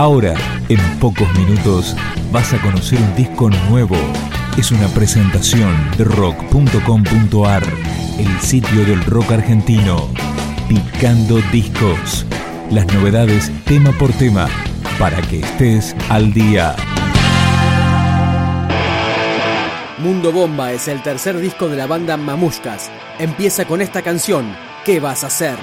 Ahora, en pocos minutos, vas a conocer un disco nuevo. Es una presentación de rock.com.ar, el sitio del rock argentino. Picando discos. Las novedades tema por tema, para que estés al día. Mundo Bomba es el tercer disco de la banda Mamushkas. Empieza con esta canción, ¿Qué vas a hacer?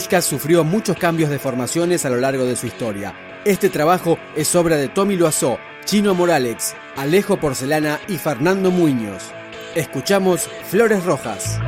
Sufrió muchos cambios de formaciones a lo largo de su historia. Este trabajo es obra de Tommy Loazó, Chino Moralex, Alejo Porcelana y Fernando Muñoz. Escuchamos Flores Rojas.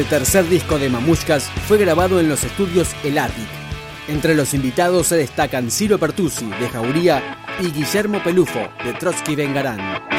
Este tercer disco de Mamushkas fue grabado en los estudios El Attic. Entre los invitados se destacan Ciro Pertusi, de Jauría, y Guillermo Pelufo, de Trotsky Vengarán.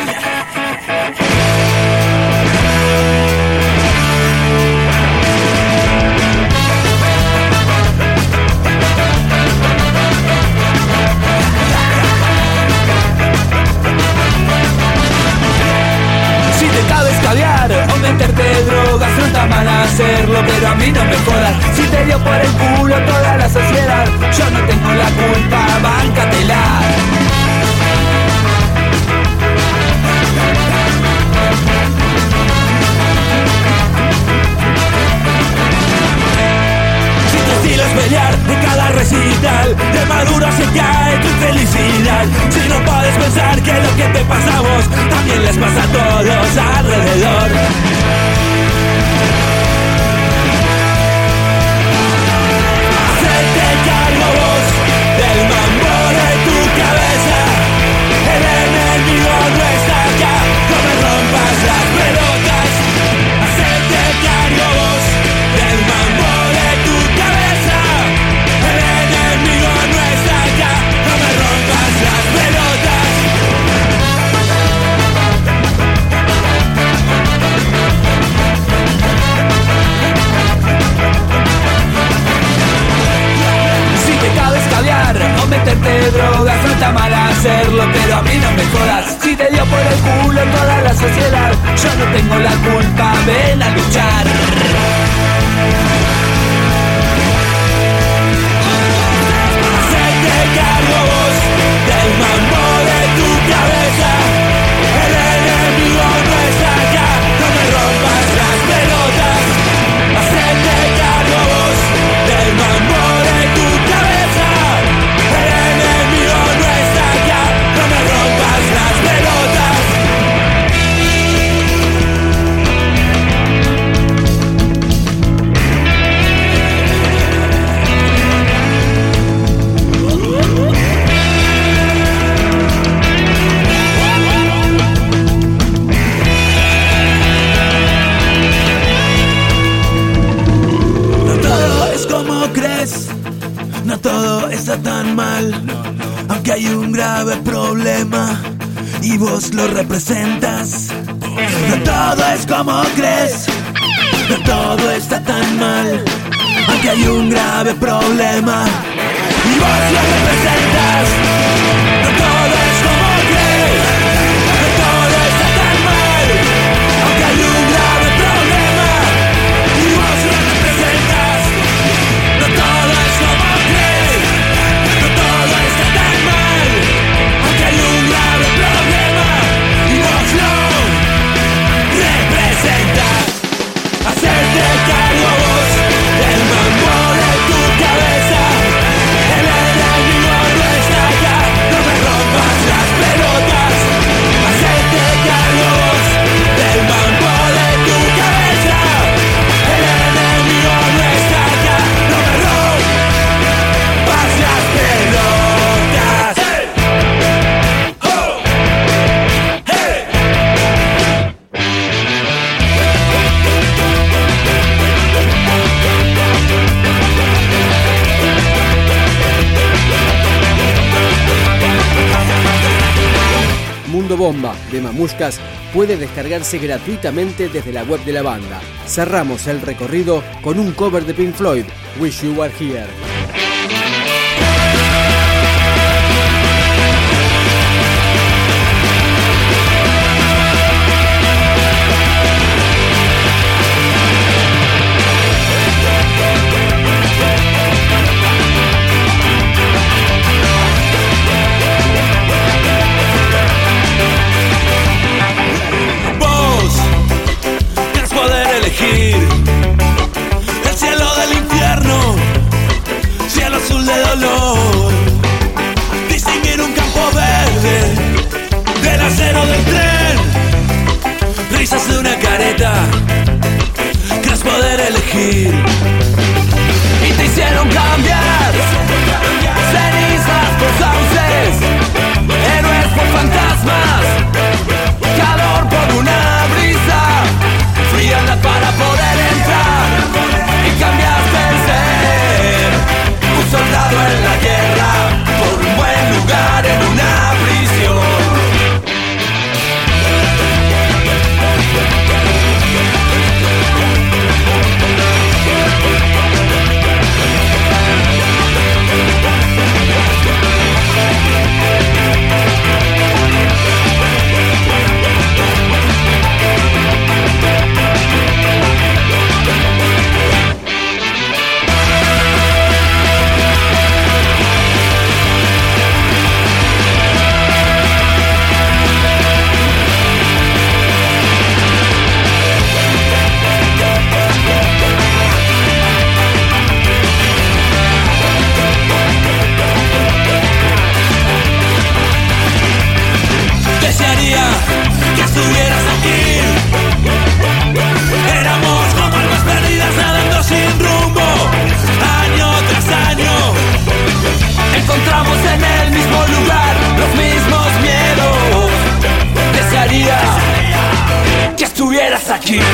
Recital De maduro se cae tu felicidad. Si no puedes pensar que lo que te pasa a vos También les pasa a todos alrededor No todo es como crees, no todo está tan mal, aunque hay un grave problema. Y vos lo representas. Bomba de Mamushkas puede descargarse gratuitamente desde la web de la banda. Cerramos el recorrido con un cover de Pink Floyd, Wish You Were Here.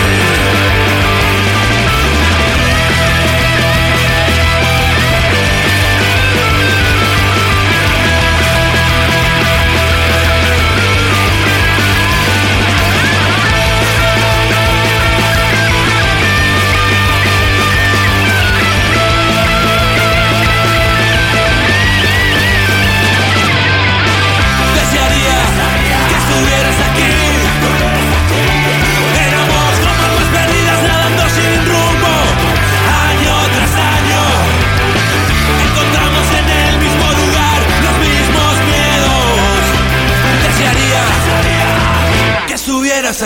Yeah.